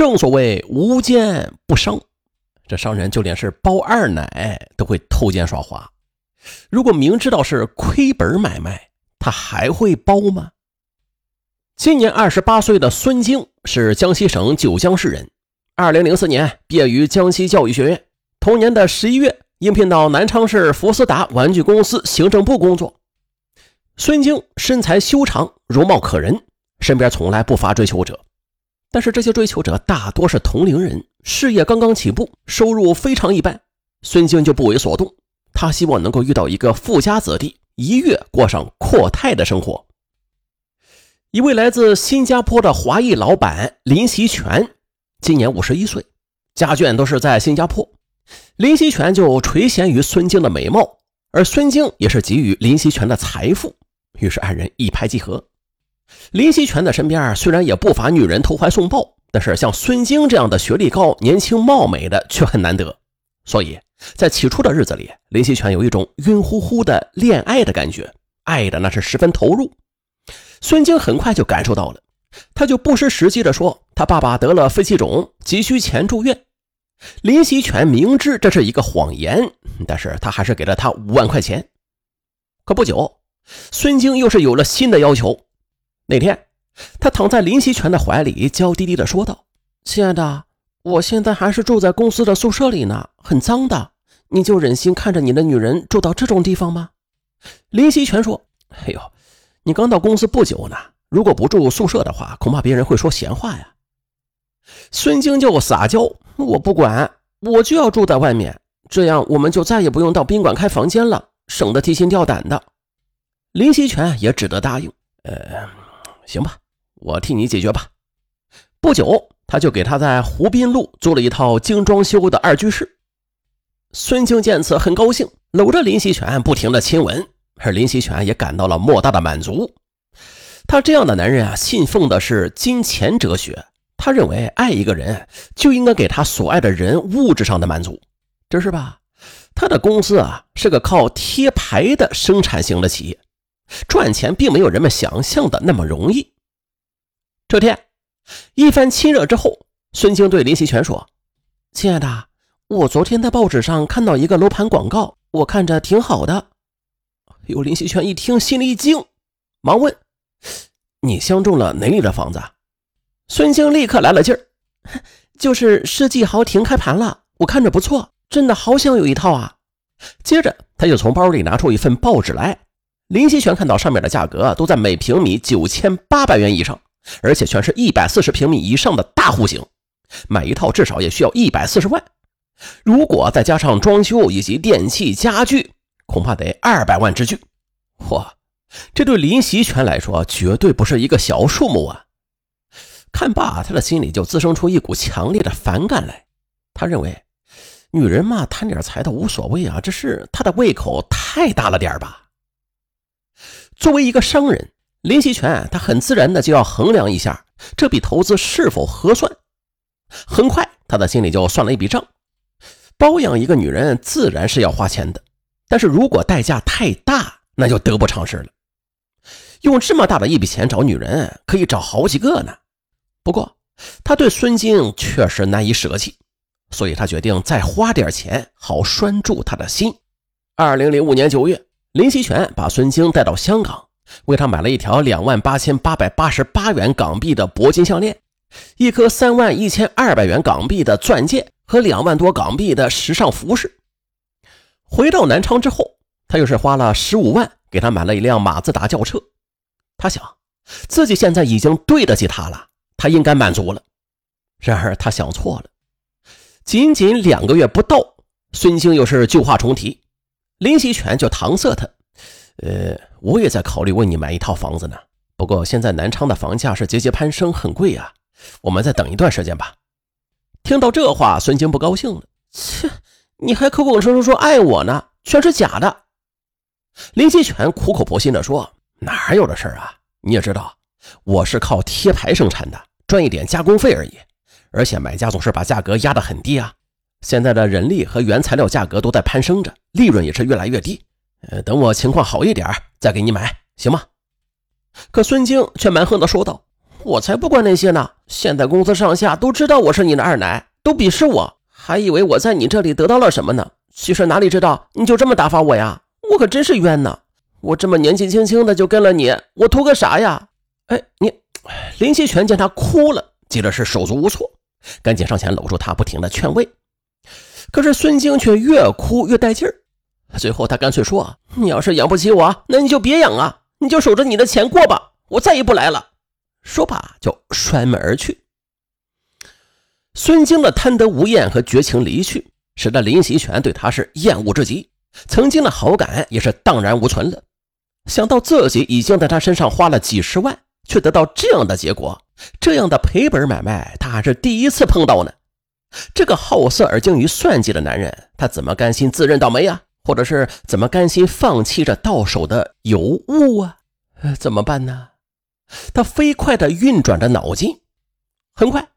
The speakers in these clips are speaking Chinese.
正所谓无奸不商，这商人就连是包二奶都会偷奸耍滑。如果明知道是亏本买卖，他还会包吗？今年二十八岁的孙晶是江西省九江市人，二零零四年毕业于江西教育学院，同年的十一月应聘到南昌市福斯达玩具公司行政部工作。孙晶身材修长，容貌可人，身边从来不乏追求者，但是这些追求者大多是同龄人，事业刚刚起步，收入非常一般。孙晶就不为所动，他希望能够遇到一个富家子弟，一跃过上阔太的生活。一位来自新加坡的华裔老板林习全，今年五十一岁，家眷都是在新加坡，林习全就垂涎于孙晶的美貌，而孙晶也是给予林习全的财富。于是二人一拍即合。林希全的身边虽然也不乏女人投怀送抱，但是像孙晶这样的学历高、年轻貌美的却很难得。所以在起初的日子里，林希全有一种晕乎乎的恋爱的感觉，爱的那是十分投入。孙晶很快就感受到了，他就不失时机的说：“他爸爸得了肺气肿，急需钱住院。”林希全明知这是一个谎言，但是他还是给了他五万块钱。可不久。孙晶又是有了新的要求。那天，他躺在林希全的怀里，娇滴滴的说道：“亲爱的，我现在还是住在公司的宿舍里呢，很脏的。你就忍心看着你的女人住到这种地方吗？”林希全说：“哎呦，你刚到公司不久呢，如果不住宿舍的话，恐怕别人会说闲话呀。”孙京就撒娇：“我不管，我就要住在外面，这样我们就再也不用到宾馆开房间了，省得提心吊胆的。”林希全也只得答应。呃，行吧，我替你解决吧。不久，他就给他在湖滨路租了一套精装修的二居室。孙静见此很高兴，搂着林希全不停的亲吻，而林希全也感到了莫大的满足。他这样的男人啊，信奉的是金钱哲学。他认为，爱一个人就应该给他所爱的人物质上的满足，这是吧？他的公司啊，是个靠贴牌的生产型的企业。赚钱并没有人们想象的那么容易。这天，一番亲热之后，孙清对林希全说：“亲爱的，我昨天在报纸上看到一个楼盘广告，我看着挺好的。”有林希全一听，心里一惊，忙问：“你相中了哪里的房子？”孙清立刻来了劲儿：“就是世纪豪庭开盘了，我看着不错，真的好想有一套啊！”接着，他就从包里拿出一份报纸来。林希全看到上面的价格都在每平米九千八百元以上，而且全是一百四十平米以上的大户型，买一套至少也需要一百四十万。如果再加上装修以及电器家具，恐怕得二百万之巨。嚯，这对林希全来说绝对不是一个小数目啊！看罢，他的心里就滋生出一股强烈的反感来。他认为，女人嘛，贪点财倒无所谓啊，只是他的胃口太大了点吧。作为一个商人，林希全他很自然的就要衡量一下这笔投资是否合算。很快，他的心里就算了一笔账：包养一个女人自然是要花钱的，但是如果代价太大，那就得不偿失了。用这么大的一笔钱找女人，可以找好几个呢。不过，他对孙静确实难以舍弃，所以他决定再花点钱，好拴住她的心。二零零五年九月。林希全把孙兴带到香港，为他买了一条两万八千八百八十八元港币的铂金项链，一颗三万一千二百元港币的钻戒和两万多港币的时尚服饰。回到南昌之后，他又是花了十五万给他买了一辆马自达轿车。他想，自己现在已经对得起他了，他应该满足了。然而他想错了，仅仅两个月不到，孙兴又是旧话重提。林希全就搪塞他：“呃，我也在考虑为你买一套房子呢。不过现在南昌的房价是节节攀升，很贵啊。我们再等一段时间吧。”听到这话，孙晶不高兴了：“切，你还口口声声说爱我呢，全是假的。”林希全苦口婆心地说：“哪有这事儿啊？你也知道，我是靠贴牌生产的，赚一点加工费而已。而且买家总是把价格压得很低啊。”现在的人力和原材料价格都在攀升着，利润也是越来越低。呃，等我情况好一点再给你买，行吗？可孙晶却蛮横的说道：“我才不管那些呢！现在公司上下都知道我是你的二奶，都鄙视我，还以为我在你这里得到了什么呢？其实哪里知道你就这么打发我呀！我可真是冤呐！我这么年纪轻轻的就跟了你，我图个啥呀？哎，你林希全见他哭了，急的是手足无措，赶紧上前搂住他，不停的劝慰。可是孙晶却越哭越带劲儿，最后他干脆说：“你要是养不起我，那你就别养啊，你就守着你的钱过吧，我再也不来了。”说罢就摔门而去。孙晶的贪得无厌和绝情离去，使得林习全对他是厌恶至极，曾经的好感也是荡然无存了。想到自己已经在他身上花了几十万，却得到这样的结果，这样的赔本买卖他还是第一次碰到呢。这个好色而精于算计的男人，他怎么甘心自认倒霉啊？或者是怎么甘心放弃这到手的尤物啊？呃怎么办呢？他飞快地运转着脑筋，很快，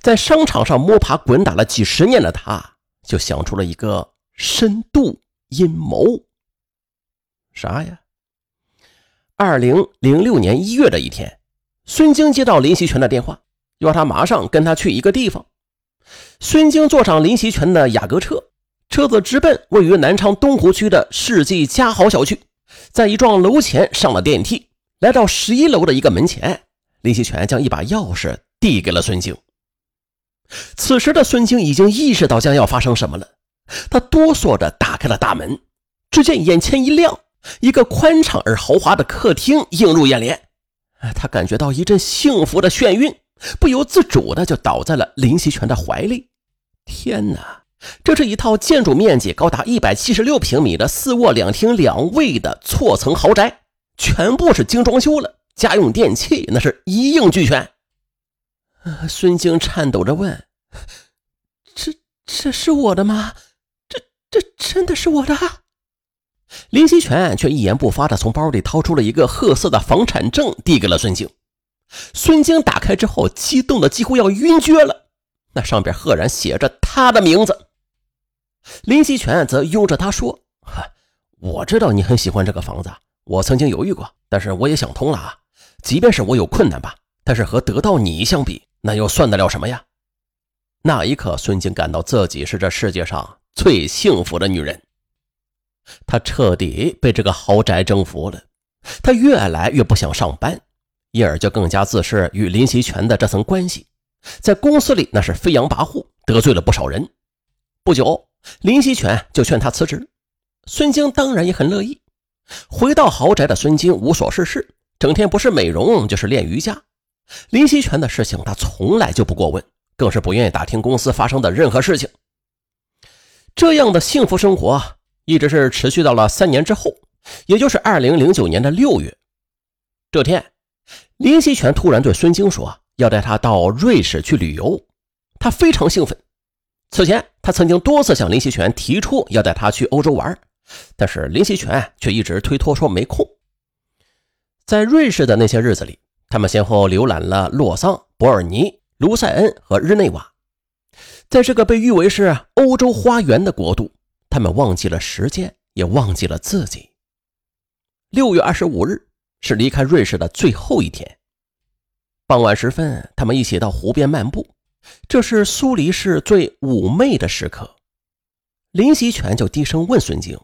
在商场上摸爬滚打了几十年的他，就想出了一个深度阴谋。啥呀？二零零六年一月的一天，孙晶接到林希全的电话，要他马上跟他去一个地方。孙晶坐上林习全的雅阁车，车子直奔位于南昌东湖区的世纪嘉豪小区，在一幢楼前上了电梯。来到十一楼的一个门前，林希全将一把钥匙递给了孙晶。此时的孙晶已经意识到将要发生什么了，他哆嗦着打开了大门，只见眼前一亮，一个宽敞而豪华的客厅映入眼帘，他感觉到一阵幸福的眩晕，不由自主的就倒在了林希全的怀里。天哪，这是一套建筑面积高达一百七十六平米的四卧两厅两卫的错层豪宅。全部是精装修了，家用电器那是一应俱全。孙晶颤抖着问：“这这是我的吗？这这真的是我的？”林希全却一言不发的从包里掏出了一个褐色的房产证，递给了孙晶。孙晶打开之后，激动的几乎要晕厥了。那上边赫然写着他的名字。林希全则拥着他说：“我知道你很喜欢这个房子。”我曾经犹豫过，但是我也想通了啊！即便是我有困难吧，但是和得到你相比，那又算得了什么呀？那一刻，孙静感到自己是这世界上最幸福的女人。她彻底被这个豪宅征服了，她越来越不想上班，因而就更加自视与林希全的这层关系，在公司里那是飞扬跋扈，得罪了不少人。不久，林希全就劝他辞职，孙晶当然也很乐意。回到豪宅的孙晶无所事事，整天不是美容就是练瑜伽。林希全的事情他从来就不过问，更是不愿意打听公司发生的任何事情。这样的幸福生活一直是持续到了三年之后，也就是二零零九年的六月。这天，林希全突然对孙晶说要带他到瑞士去旅游，他非常兴奋。此前，他曾经多次向林希全提出要带他去欧洲玩。但是林希全却一直推脱说没空。在瑞士的那些日子里，他们先后浏览了洛桑、伯尔尼、卢塞恩和日内瓦。在这个被誉为是欧洲花园的国度，他们忘记了时间，也忘记了自己。六月二十五日是离开瑞士的最后一天。傍晚时分，他们一起到湖边漫步，这是苏黎世最妩媚的时刻。林希全就低声问孙静。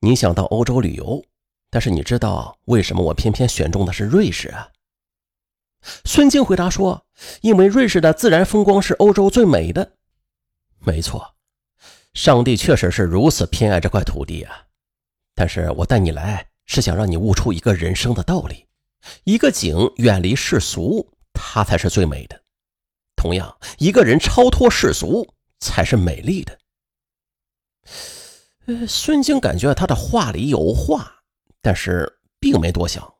你想到欧洲旅游，但是你知道为什么我偏偏选中的是瑞士啊？孙晶回答说：“因为瑞士的自然风光是欧洲最美的。”没错，上帝确实是如此偏爱这块土地啊！但是我带你来是想让你悟出一个人生的道理：一个景远离世俗，它才是最美的；同样，一个人超脱世俗，才是美丽的。呃，孙晶感觉他的话里有话，但是并没多想。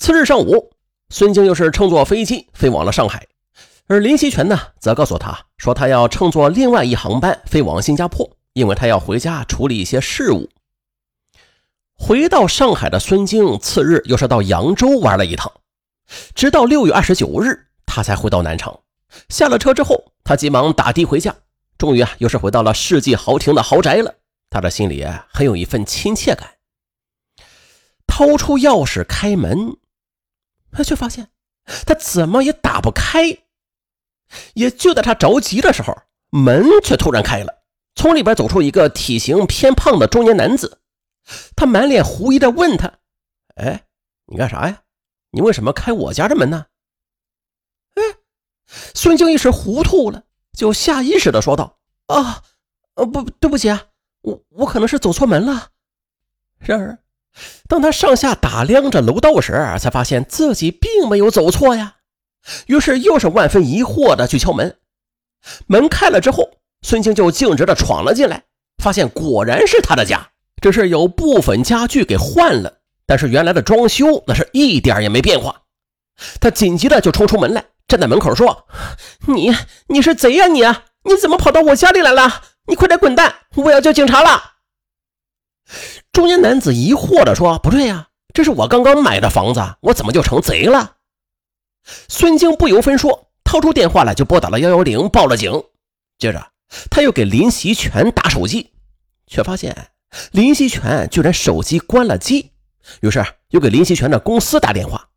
次日上午，孙晶又是乘坐飞机飞往了上海，而林希全呢，则告诉他说，他要乘坐另外一航班飞往新加坡，因为他要回家处理一些事务。回到上海的孙静，次日又是到扬州玩了一趟，直到六月二十九日，他才回到南昌。下了车之后，他急忙打的回家。终于啊，又是回到了世纪豪庭的豪宅了。他的心里，很有一份亲切感。掏出钥匙开门，他却发现他怎么也打不开。也就在他着急的时候，门却突然开了，从里边走出一个体型偏胖的中年男子。他满脸狐疑的问他：“哎，你干啥呀？你为什么开我家的门呢？”哎，孙静一时糊涂了，就下意识的说道：“啊，呃，不，对不起啊，我我可能是走错门了。”然而，当他上下打量着楼道时，才发现自己并没有走错呀。于是又是万分疑惑的去敲门。门开了之后，孙静就径直的闯了进来，发现果然是他的家。只是有部分家具给换了，但是原来的装修那是一点也没变化。他紧急的就冲出门来，站在门口说：“你你是贼呀你啊！你怎么跑到我家里来了？你快点滚蛋！我要叫警察了！”中年男子疑惑的说：“不对呀，这是我刚刚买的房子，我怎么就成贼了？”孙静不由分说，掏出电话来就拨打了幺幺零，报了警。接着他又给林习全打手机，却发现。林希全居然手机关了机，于是又给林希全的公司打电话，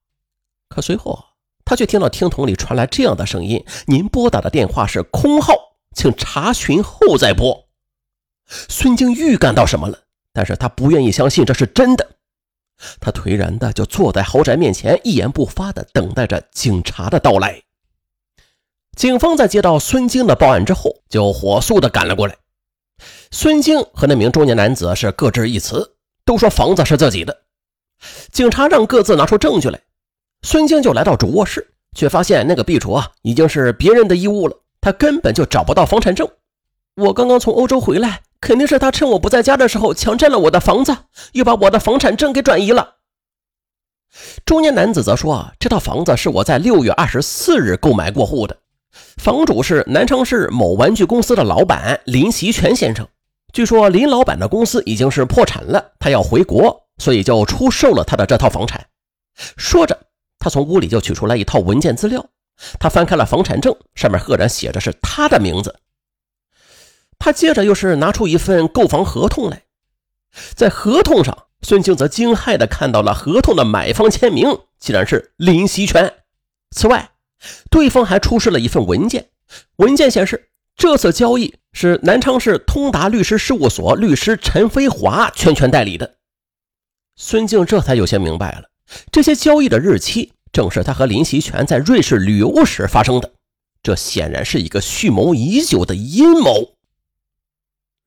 可随后他却听到听筒里传来这样的声音：“您拨打的电话是空号，请查询后再拨。”孙晶预感到什么了，但是他不愿意相信这是真的，他颓然的就坐在豪宅面前，一言不发的等待着警察的到来。警方在接到孙晶的报案之后，就火速的赶了过来。孙静和那名中年男子是各执一词，都说房子是自己的。警察让各自拿出证据来，孙静就来到主卧室，却发现那个壁橱啊已经是别人的衣物了，他根本就找不到房产证。我刚刚从欧洲回来，肯定是他趁我不在家的时候强占了我的房子，又把我的房产证给转移了。中年男子则说：“这套房子是我在六月二十四日购买过户的。”房主是南昌市某玩具公司的老板林习全先生。据说林老板的公司已经是破产了，他要回国，所以就出售了他的这套房产。说着，他从屋里就取出来一套文件资料。他翻开了房产证，上面赫然写着是他的名字。他接着又是拿出一份购房合同来，在合同上，孙静则惊骇地看到了合同的买方签名，竟然是林习全。此外，对方还出示了一份文件，文件显示这次交易是南昌市通达律师事务所律师陈飞华全权代理的。孙静这才有些明白了，这些交易的日期正是他和林习全在瑞士旅游时发生的，这显然是一个蓄谋已久的阴谋。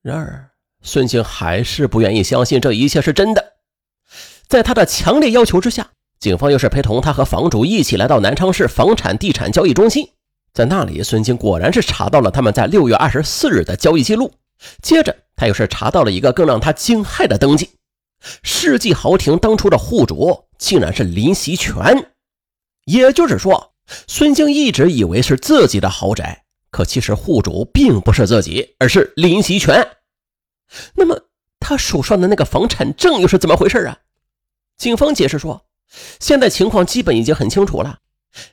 然而，孙静还是不愿意相信这一切是真的，在他的强烈要求之下。警方又是陪同他和房主一起来到南昌市房产地产交易中心，在那里，孙静果然是查到了他们在六月二十四日的交易记录。接着，他又是查到了一个更让他惊骇的登记：世纪豪庭当初的户主竟然是林习全。也就是说，孙静一直以为是自己的豪宅，可其实户主并不是自己，而是林习全。那么，他手上的那个房产证又是怎么回事啊？警方解释说。现在情况基本已经很清楚了，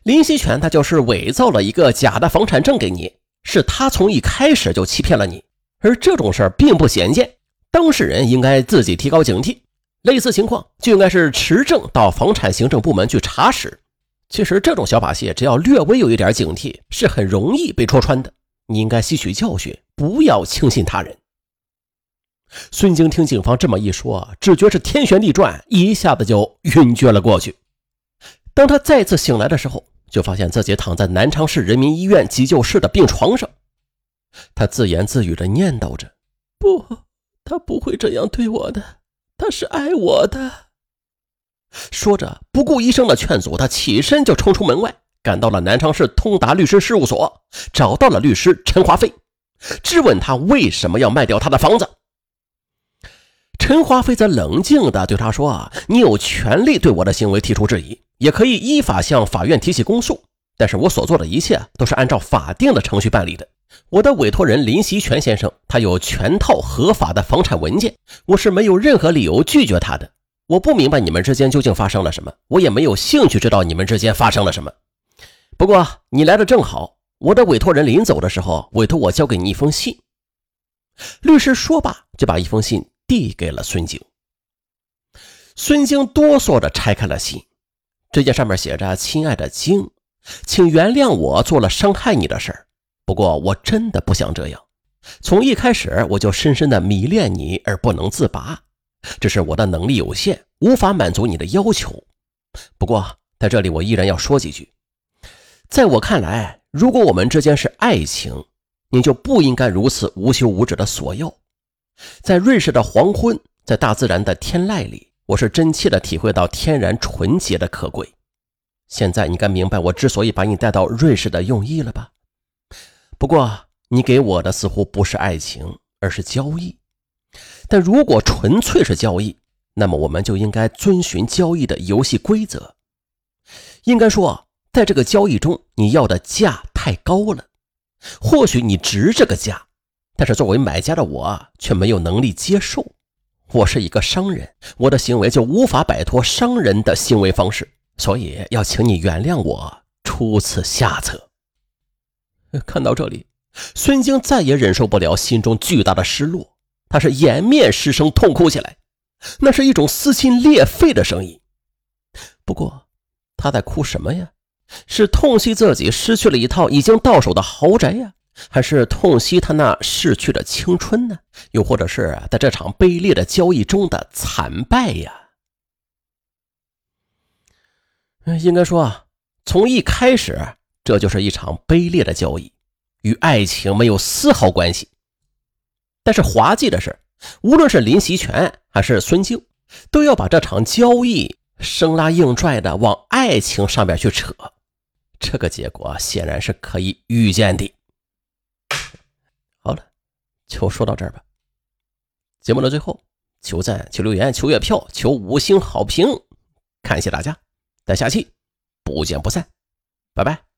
林希全他就是伪造了一个假的房产证给你，是他从一开始就欺骗了你，而这种事儿并不鲜见，当事人应该自己提高警惕，类似情况就应该是持证到房产行政部门去查实。其实这种小把戏，只要略微有一点警惕，是很容易被戳穿的。你应该吸取教训，不要轻信他人。孙晶听警方这么一说，只觉是天旋地转，一下子就晕厥了过去。当他再次醒来的时候，就发现自己躺在南昌市人民医院急救室的病床上。他自言自语着念叨着：“不，他不会这样对我的，他是爱我的。”说着，不顾医生的劝阻，他起身就冲出门外，赶到了南昌市通达律师事务所，找到了律师陈华飞，质问他为什么要卖掉他的房子。陈华飞则冷静地对他说：“啊，你有权利对我的行为提出质疑，也可以依法向法院提起公诉。但是我所做的一切都是按照法定的程序办理的。我的委托人林习全先生，他有全套合法的房产文件，我是没有任何理由拒绝他的。我不明白你们之间究竟发生了什么，我也没有兴趣知道你们之间发生了什么。不过你来的正好，我的委托人临走的时候委托我交给你一封信。”律师说罢，就把一封信。递给了孙晶。孙晶哆嗦着拆开了信，这件上面写着：“亲爱的晶，请原谅我做了伤害你的事儿。不过我真的不想这样。从一开始我就深深的迷恋你而不能自拔，只是我的能力有限，无法满足你的要求。不过在这里我依然要说几句，在我看来，如果我们之间是爱情，你就不应该如此无休无止的索要。在瑞士的黄昏，在大自然的天籁里。”我是真切的体会到天然纯洁的可贵。现在你该明白我之所以把你带到瑞士的用意了吧？不过你给我的似乎不是爱情，而是交易。但如果纯粹是交易，那么我们就应该遵循交易的游戏规则。应该说，在这个交易中，你要的价太高了。或许你值这个价，但是作为买家的我却没有能力接受。我是一个商人，我的行为就无法摆脱商人的行为方式，所以要请你原谅我出此下策。看到这里，孙晶再也忍受不了心中巨大的失落，他是掩面失声痛哭起来，那是一种撕心裂肺的声音。不过，他在哭什么呀？是痛惜自己失去了一套已经到手的豪宅呀？还是痛惜他那逝去的青春呢？又或者是在这场卑劣的交易中的惨败呀？应该说啊，从一开始，这就是一场卑劣的交易，与爱情没有丝毫关系。但是滑稽的是，无论是林习全还是孙静，都要把这场交易生拉硬拽的往爱情上面去扯，这个结果显然是可以预见的。就说到这儿吧。节目的最后，求赞、求留言、求月票、求五星好评，感谢大家，咱下期不见不散，拜拜。